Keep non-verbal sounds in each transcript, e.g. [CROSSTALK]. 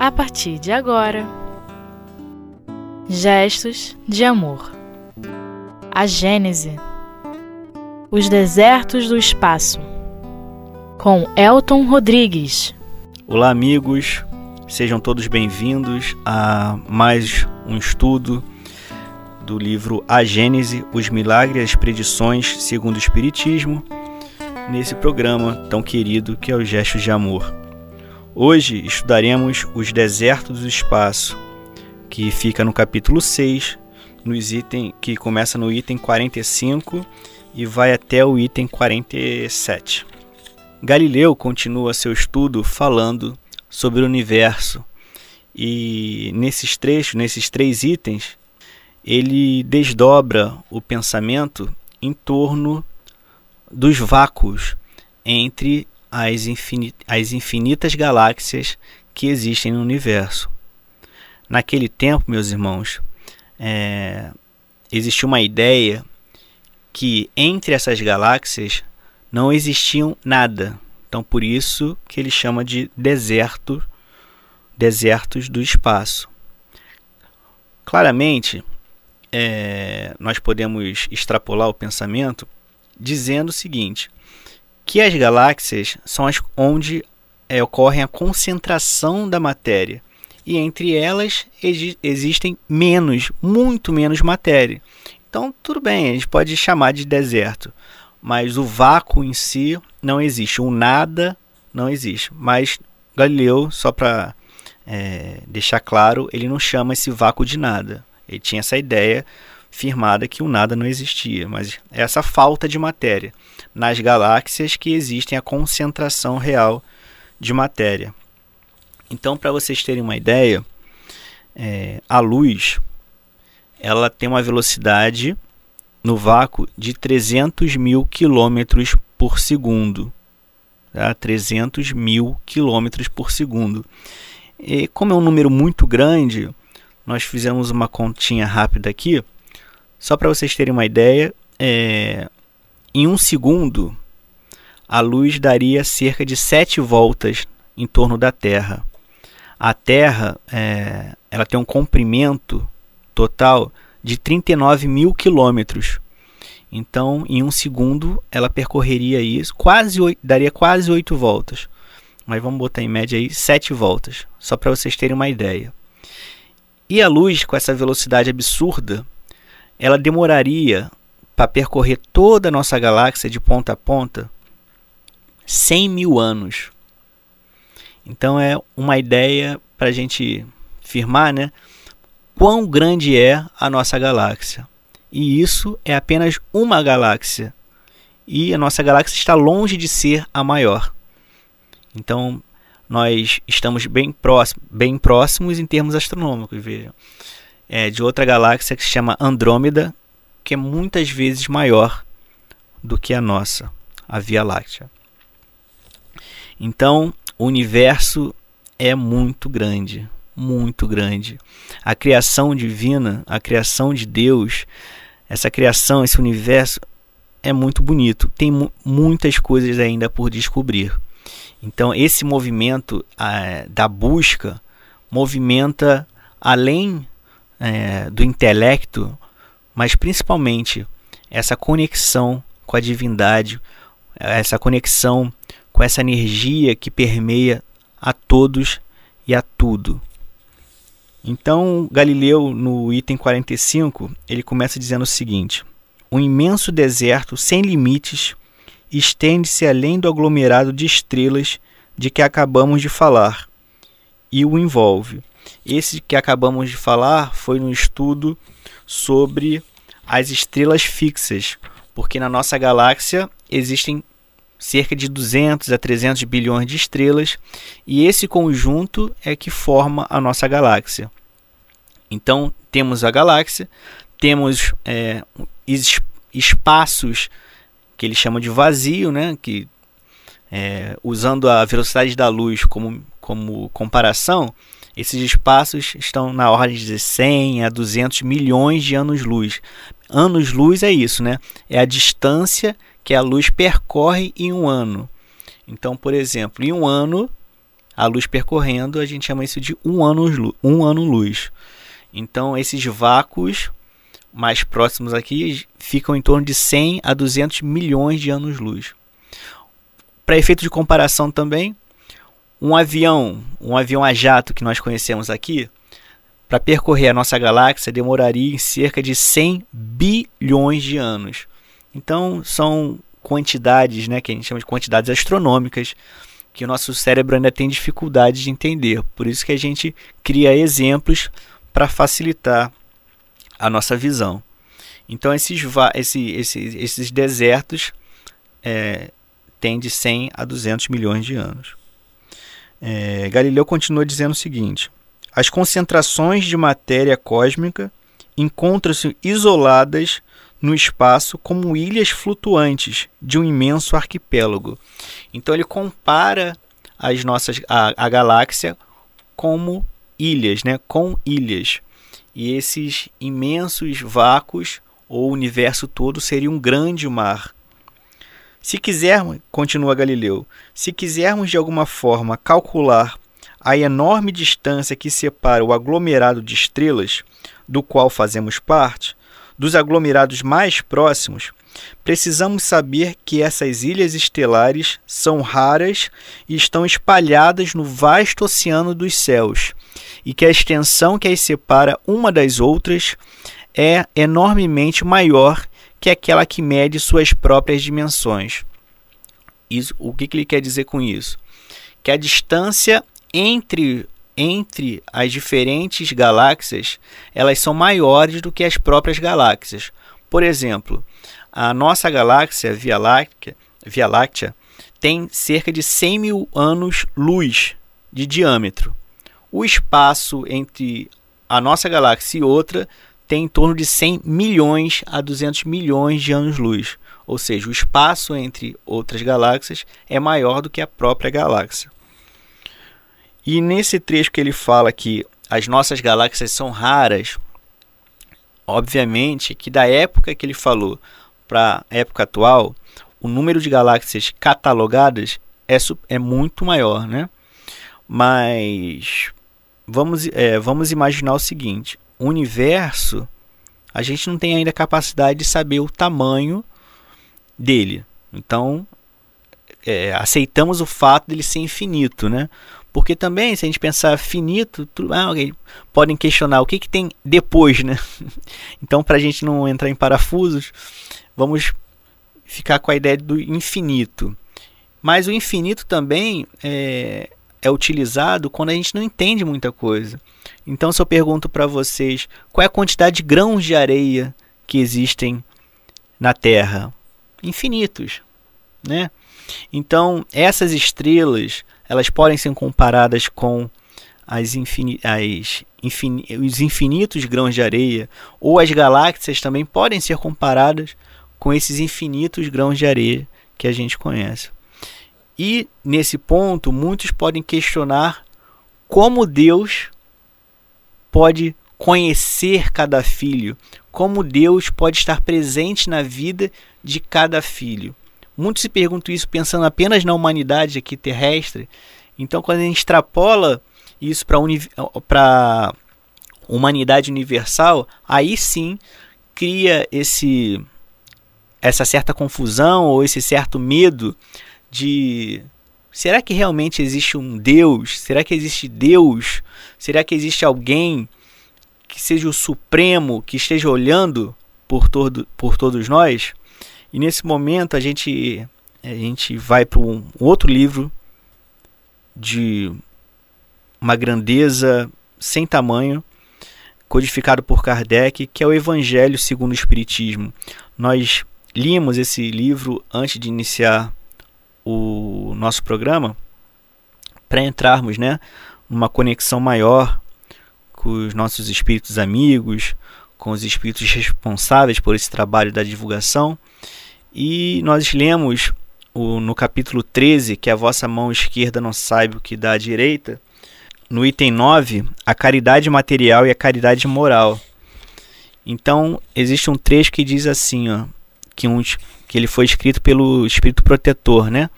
a partir de agora. Gestos de amor. A Gênese. Os desertos do espaço. Com Elton Rodrigues. Olá, amigos. Sejam todos bem-vindos a mais um estudo do livro A Gênese, os Milagres e as Predições segundo o Espiritismo, nesse programa tão querido que é o Gestos de Amor. Hoje estudaremos os desertos do espaço, que fica no capítulo 6, nos item, que começa no item 45 e vai até o item 47. Galileu continua seu estudo falando sobre o universo e nesses trechos, nesses três itens, ele desdobra o pensamento em torno dos vácuos entre as, infin as infinitas galáxias que existem no universo. Naquele tempo, meus irmãos, é, existia uma ideia que entre essas galáxias não existiam nada. Então, por isso que ele chama de deserto, desertos do espaço. Claramente, é, nós podemos extrapolar o pensamento dizendo o seguinte: que as galáxias são as onde é, ocorre a concentração da matéria e entre elas existem menos, muito menos matéria. Então, tudo bem, a gente pode chamar de deserto, mas o vácuo em si não existe, o nada não existe. Mas Galileu, só para é, deixar claro, ele não chama esse vácuo de nada. Ele tinha essa ideia firmada que o nada não existia, mas essa falta de matéria nas galáxias que existem a concentração real de matéria. Então, para vocês terem uma ideia, é, a luz ela tem uma velocidade no vácuo de 300 mil quilômetros por segundo. Tá? 300 mil quilômetros por segundo. E como é um número muito grande, nós fizemos uma continha rápida aqui, só para vocês terem uma ideia, é, em um segundo a luz daria cerca de 7 voltas em torno da Terra. A Terra é, ela tem um comprimento total de 39 mil quilômetros. Então, em um segundo, ela percorreria isso, quase 8, daria quase 8 voltas. Mas vamos botar em média aí 7 voltas, só para vocês terem uma ideia. E a luz, com essa velocidade absurda, ela demoraria para percorrer toda a nossa galáxia de ponta a ponta 100 mil anos. Então é uma ideia para a gente firmar, né? Quão grande é a nossa galáxia. E isso é apenas uma galáxia. E a nossa galáxia está longe de ser a maior. Então, nós estamos bem, próximo, bem próximos em termos astronômicos, vejam. É de outra galáxia que se chama Andrômeda, que é muitas vezes maior do que a nossa, a Via Láctea. Então, o universo é muito grande, muito grande. A criação divina, a criação de Deus, essa criação, esse universo é muito bonito. Tem muitas coisas ainda por descobrir. Então, esse movimento ah, da busca movimenta além é, do intelecto, mas principalmente essa conexão com a divindade, essa conexão com essa energia que permeia a todos e a tudo. Então, Galileu, no item 45, ele começa dizendo o seguinte: Um imenso deserto sem limites estende-se além do aglomerado de estrelas de que acabamos de falar e o envolve. Esse que acabamos de falar foi no estudo sobre as estrelas fixas, porque na nossa galáxia existem cerca de 200 a 300 bilhões de estrelas e esse conjunto é que forma a nossa galáxia. Então temos a galáxia, temos é, espaços que ele chama de vazio, né? Que é, usando a velocidade da luz como, como comparação, esses espaços estão na ordem de 100 a 200 milhões de anos-luz. Anos-luz é isso, né? É a distância que a luz percorre em um ano. Então, por exemplo, em um ano a luz percorrendo, a gente chama isso de um ano, um ano luz. Então, esses vácuos mais próximos aqui ficam em torno de 100 a 200 milhões de anos-luz. Para efeito de comparação também, um avião, um avião a jato que nós conhecemos aqui, para percorrer a nossa galáxia demoraria em cerca de 100 bilhões de anos. Então são quantidades, né, que a gente chama de quantidades astronômicas, que o nosso cérebro ainda tem dificuldade de entender. Por isso que a gente cria exemplos para facilitar a nossa visão. Então esses, esse, esses, esses desertos é, têm de 100 a 200 milhões de anos. É, Galileu continua dizendo o seguinte: as concentrações de matéria cósmica encontram-se isoladas no espaço como ilhas flutuantes de um imenso arquipélago. Então ele compara as nossas a, a galáxia como ilhas, né, com ilhas. E esses imensos vácuos ou universo todo seria um grande mar. Se quisermos, continua Galileu, se quisermos de alguma forma calcular a enorme distância que separa o aglomerado de estrelas do qual fazemos parte, dos aglomerados mais próximos, precisamos saber que essas ilhas estelares são raras e estão espalhadas no vasto oceano dos céus, e que a extensão que as separa uma das outras é enormemente maior que aquela que mede suas próprias dimensões. Isso, o que, que ele quer dizer com isso? Que a distância entre entre as diferentes galáxias, elas são maiores do que as próprias galáxias. Por exemplo, a nossa galáxia Via Láctea, Via Láctea tem cerca de 100 mil anos-luz de diâmetro. O espaço entre a nossa galáxia e outra tem em torno de 100 milhões a 200 milhões de anos-luz. Ou seja, o espaço entre outras galáxias é maior do que a própria galáxia. E nesse trecho que ele fala que as nossas galáxias são raras, obviamente que da época que ele falou para a época atual, o número de galáxias catalogadas é, é muito maior, né? Mas vamos, é, vamos imaginar o seguinte: universo, a gente não tem ainda capacidade de saber o tamanho dele. Então, é, aceitamos o fato dele ser infinito, né? Porque também, se a gente pensar finito, tu, ah, podem questionar o que, que tem depois, né? [LAUGHS] então, para a gente não entrar em parafusos, vamos ficar com a ideia do infinito. Mas o infinito também é, é utilizado quando a gente não entende muita coisa. Então, se eu pergunto para vocês qual é a quantidade de grãos de areia que existem na Terra, infinitos, né? Então, essas estrelas, elas podem ser comparadas com as, as infin os infinitos grãos de areia, ou as galáxias também podem ser comparadas com esses infinitos grãos de areia que a gente conhece. E nesse ponto, muitos podem questionar como Deus pode conhecer cada filho, como Deus pode estar presente na vida de cada filho. Muitos se perguntam isso pensando apenas na humanidade aqui terrestre. Então, quando a gente extrapola isso para a humanidade universal, aí sim cria esse essa certa confusão ou esse certo medo de será que realmente existe um Deus? Será que existe Deus? Será que existe alguém que seja o supremo, que esteja olhando por, todo, por todos nós? E nesse momento a gente, a gente vai para um outro livro de uma grandeza sem tamanho, codificado por Kardec, que é o Evangelho segundo o Espiritismo. Nós limos esse livro antes de iniciar o nosso programa para entrarmos, né, numa conexão maior com os nossos espíritos amigos, com os espíritos responsáveis por esse trabalho da divulgação e nós lemos o, no capítulo 13, que a vossa mão esquerda não saiba o que dá à direita, no item 9, a caridade material e a caridade moral. Então, existe um trecho que diz assim, ó, que, um, que ele foi escrito pelo Espírito Protetor, né?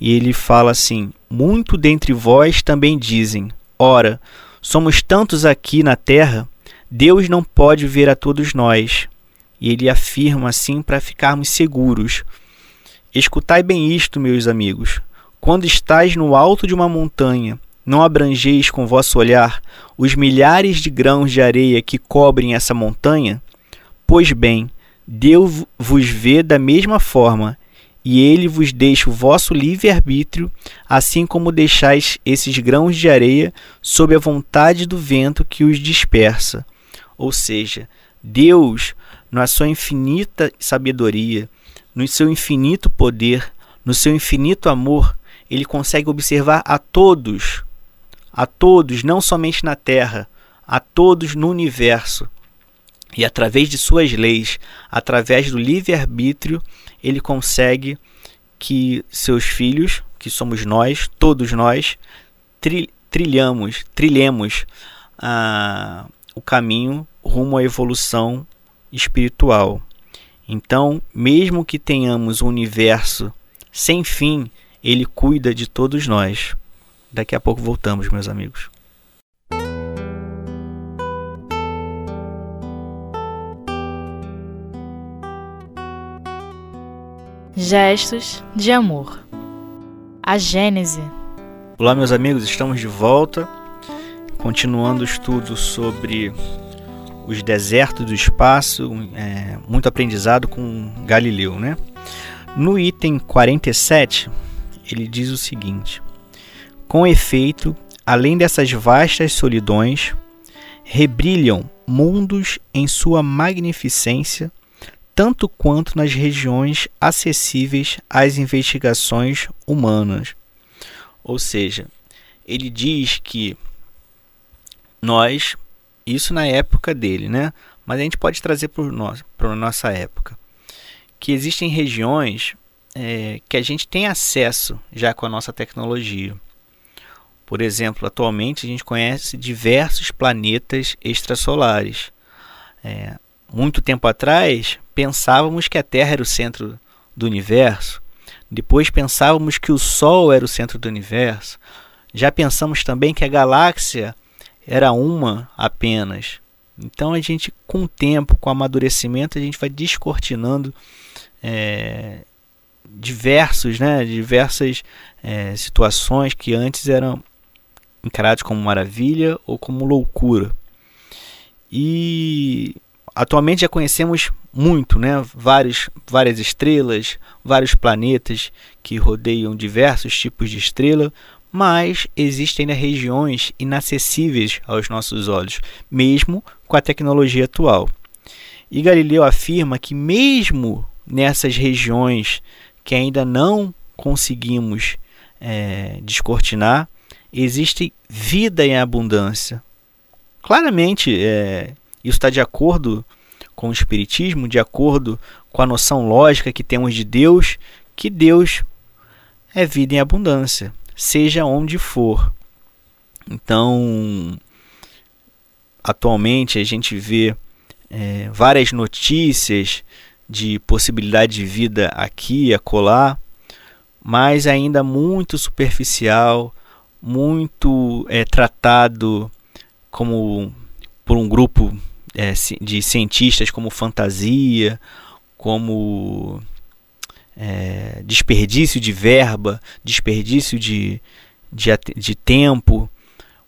e ele fala assim: Muito dentre vós também dizem: Ora, somos tantos aqui na terra, Deus não pode ver a todos nós. E ele afirma assim para ficarmos seguros. Escutai bem isto, meus amigos. Quando estais no alto de uma montanha, não abrangeis com vosso olhar os milhares de grãos de areia que cobrem essa montanha? Pois bem, Deus vos vê da mesma forma, e ele vos deixa o vosso livre-arbítrio, assim como deixais esses grãos de areia sob a vontade do vento que os dispersa. Ou seja, Deus, na sua infinita sabedoria, no seu infinito poder, no seu infinito amor, ele consegue observar a todos, a todos, não somente na Terra, a todos no universo. E através de suas leis, através do livre-arbítrio, ele consegue que seus filhos, que somos nós, todos nós, tri trilhamos, trilhemos ah, o caminho rumo à evolução espiritual. Então, mesmo que tenhamos um universo sem fim, ele cuida de todos nós. Daqui a pouco voltamos, meus amigos. Gestos de amor. A Gênese. Olá, meus amigos, estamos de volta, continuando o estudo sobre os desertos do espaço, é, muito aprendizado com Galileu, né? No item 47, ele diz o seguinte: Com efeito, além dessas vastas solidões, rebrilham mundos em sua magnificência tanto quanto nas regiões acessíveis às investigações humanas. Ou seja, ele diz que nós, isso na época dele, né? Mas a gente pode trazer para a nossa época, que existem regiões é, que a gente tem acesso já com a nossa tecnologia. Por exemplo, atualmente a gente conhece diversos planetas extrasolares. É, muito tempo atrás, pensávamos que a Terra era o centro do universo, depois pensávamos que o Sol era o centro do universo, já pensamos também que a galáxia era uma apenas. Então a gente, com o tempo, com o amadurecimento, a gente vai descortinando é, diversos, né, diversas é, situações que antes eram encaradas como maravilha ou como loucura. E atualmente já conhecemos muito, né? Várias estrelas, vários planetas que rodeiam diversos tipos de estrela, mas existem ainda regiões inacessíveis aos nossos olhos, mesmo com a tecnologia atual. E Galileu afirma que, mesmo nessas regiões que ainda não conseguimos é, descortinar, existe vida em abundância. Claramente, é, isso está de acordo com o Espiritismo, de acordo com a noção lógica que temos de Deus, que Deus é vida em abundância, seja onde for. Então, atualmente a gente vê é, várias notícias de possibilidade de vida aqui e acolá, mas ainda muito superficial, muito é, tratado como por um grupo é, de cientistas como fantasia, como é, desperdício de verba, desperdício de, de, de tempo,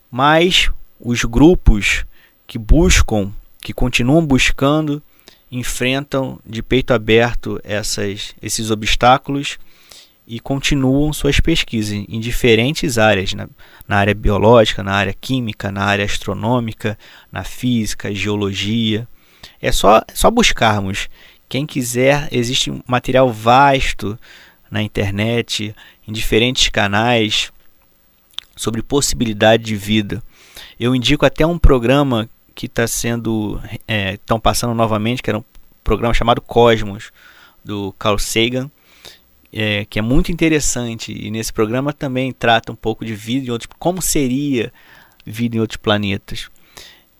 mas os grupos que buscam, que continuam buscando, enfrentam de peito aberto essas, esses obstáculos e continuam suas pesquisas em diferentes áreas, na, na, área biológica, na área química, na área astronômica, na física, geologia. É só, só buscarmos. Quem quiser, existe um material vasto na internet, em diferentes canais, sobre possibilidade de vida. Eu indico até um programa que está sendo, estão é, passando novamente, que era um programa chamado Cosmos, do Carl Sagan é, que é muito interessante e nesse programa também trata um pouco de vida em outros, como seria vida em outros planetas.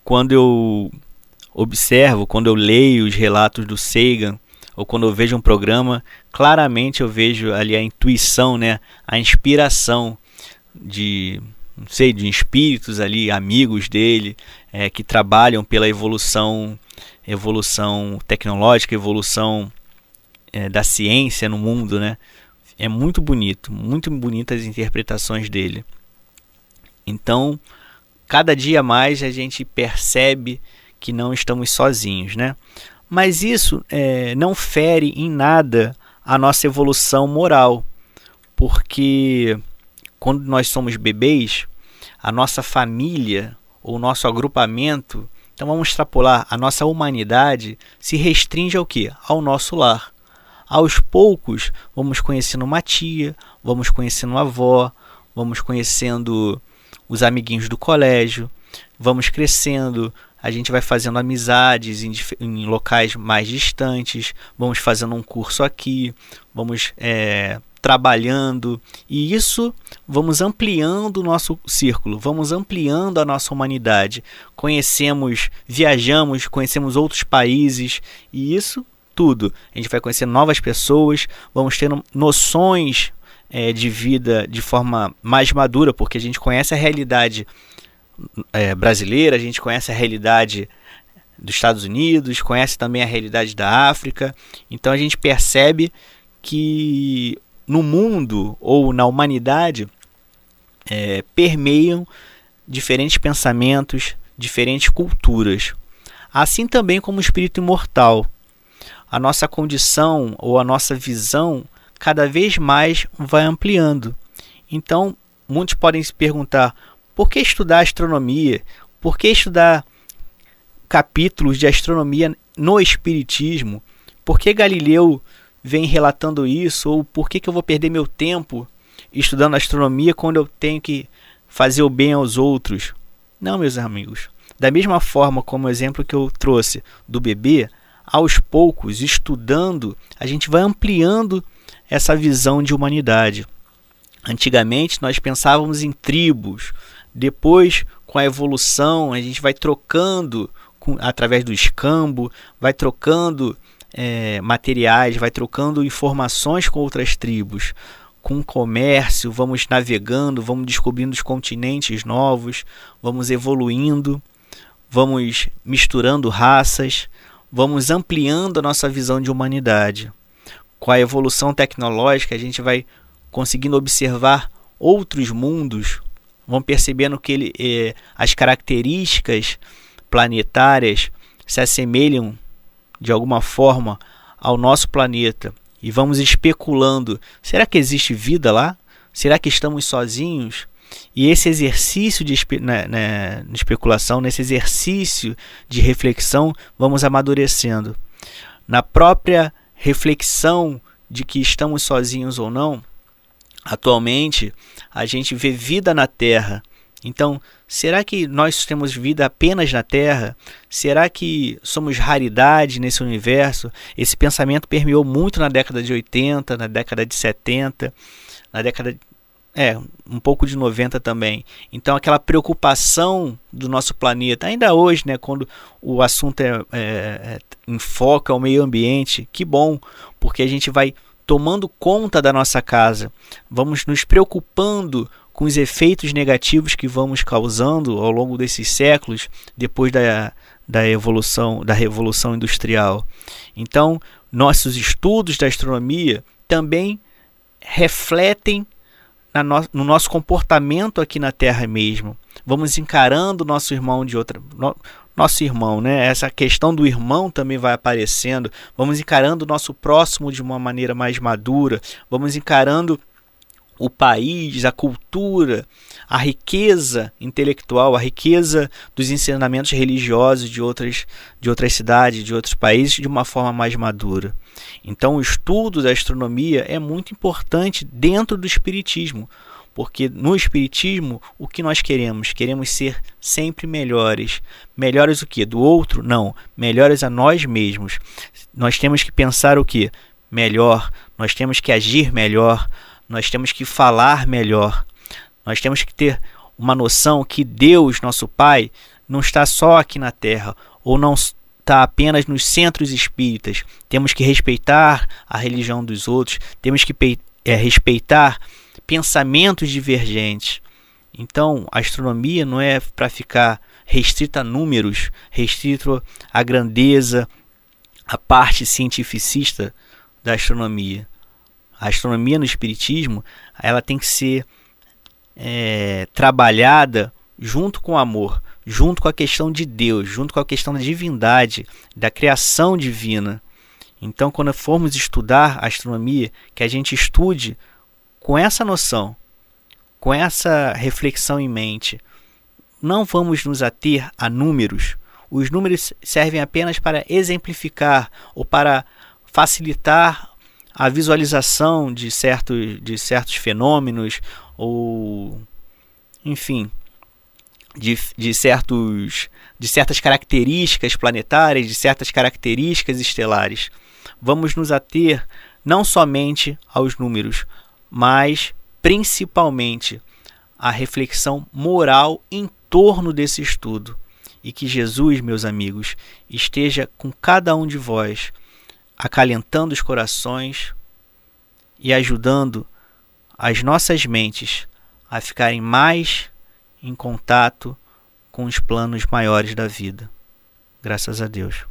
Quando eu observo, quando eu leio os relatos do Sagan ou quando eu vejo um programa, claramente eu vejo ali a intuição, né, a inspiração de não sei, de espíritos ali, amigos dele, é, que trabalham pela evolução, evolução tecnológica, evolução é, da ciência no mundo, né? É muito bonito, muito bonitas as interpretações dele. Então, cada dia mais a gente percebe que não estamos sozinhos, né? Mas isso é, não fere em nada a nossa evolução moral, porque quando nós somos bebês, a nossa família, o nosso agrupamento, então vamos extrapolar, a nossa humanidade se restringe ao que? Ao nosso lar. Aos poucos, vamos conhecendo uma tia, vamos conhecendo uma avó, vamos conhecendo os amiguinhos do colégio, vamos crescendo, a gente vai fazendo amizades em, em locais mais distantes, vamos fazendo um curso aqui, vamos é, trabalhando e isso vamos ampliando o nosso círculo, vamos ampliando a nossa humanidade. Conhecemos, viajamos, conhecemos outros países e isso tudo. A gente vai conhecer novas pessoas, vamos tendo noções é, de vida de forma mais madura, porque a gente conhece a realidade é, brasileira, a gente conhece a realidade dos Estados Unidos, conhece também a realidade da África, então a gente percebe que no mundo ou na humanidade é, permeiam diferentes pensamentos, diferentes culturas. Assim também como o espírito imortal. A nossa condição ou a nossa visão cada vez mais vai ampliando. Então, muitos podem se perguntar: por que estudar astronomia? Por que estudar capítulos de astronomia no Espiritismo? Por que Galileu vem relatando isso, ou por que, que eu vou perder meu tempo estudando astronomia quando eu tenho que fazer o bem aos outros? Não, meus amigos. Da mesma forma como o exemplo que eu trouxe do bebê, aos poucos, estudando, a gente vai ampliando essa visão de humanidade. Antigamente nós pensávamos em tribos, depois com a evolução a gente vai trocando com, através do escambo, vai trocando é, materiais, vai trocando informações com outras tribos, com comércio, vamos navegando, vamos descobrindo os continentes novos, vamos evoluindo, vamos misturando raças, vamos ampliando a nossa visão de humanidade. Com a evolução tecnológica, a gente vai conseguindo observar outros mundos, vão percebendo que ele, eh, as características planetárias se assemelham de alguma forma ao nosso planeta e vamos especulando: será que existe vida lá? Será que estamos sozinhos? E esse exercício de espe né, né, especulação, nesse exercício de reflexão, vamos amadurecendo. Na própria reflexão de que estamos sozinhos ou não, atualmente a gente vê vida na Terra então, será que nós temos vida apenas na Terra? Será que somos raridade nesse universo? Esse pensamento permeou muito na década de 80, na década de 70, na década é, um pouco de 90 também. Então, aquela preocupação do nosso planeta, ainda hoje, né, quando o assunto é, é, é, enfoca o meio ambiente, que bom, porque a gente vai tomando conta da nossa casa, vamos nos preocupando com os efeitos negativos que vamos causando ao longo desses séculos depois da, da evolução da revolução industrial. Então, nossos estudos da astronomia também refletem no, no nosso comportamento aqui na Terra mesmo. Vamos encarando nosso irmão de outra no, nosso irmão, né? Essa questão do irmão também vai aparecendo. Vamos encarando o nosso próximo de uma maneira mais madura. Vamos encarando o país, a cultura, a riqueza intelectual, a riqueza dos ensinamentos religiosos de outras, de outras cidades, de outros países, de uma forma mais madura. Então, o estudo da astronomia é muito importante dentro do Espiritismo, porque no Espiritismo o que nós queremos? Queremos ser sempre melhores. Melhores o que? Do outro? Não. Melhores a nós mesmos. Nós temos que pensar o que? Melhor. Nós temos que agir melhor nós temos que falar melhor. Nós temos que ter uma noção que Deus, nosso Pai, não está só aqui na terra, ou não, está apenas nos centros espíritas. Temos que respeitar a religião dos outros, temos que é, respeitar pensamentos divergentes. Então, a astronomia não é para ficar restrita a números, restrito à grandeza, à parte cientificista da astronomia. A astronomia no espiritismo, ela tem que ser é, trabalhada junto com o amor, junto com a questão de Deus, junto com a questão da divindade, da criação divina. Então, quando formos estudar a astronomia, que a gente estude com essa noção, com essa reflexão em mente, não vamos nos ater a números. Os números servem apenas para exemplificar ou para facilitar a visualização de certos, de certos fenômenos ou, enfim, de, de, certos, de certas características planetárias, de certas características estelares. Vamos nos ater não somente aos números, mas principalmente à reflexão moral em torno desse estudo. E que Jesus, meus amigos, esteja com cada um de vós, acalentando os corações e ajudando as nossas mentes a ficarem mais em contato com os planos maiores da vida. Graças a Deus.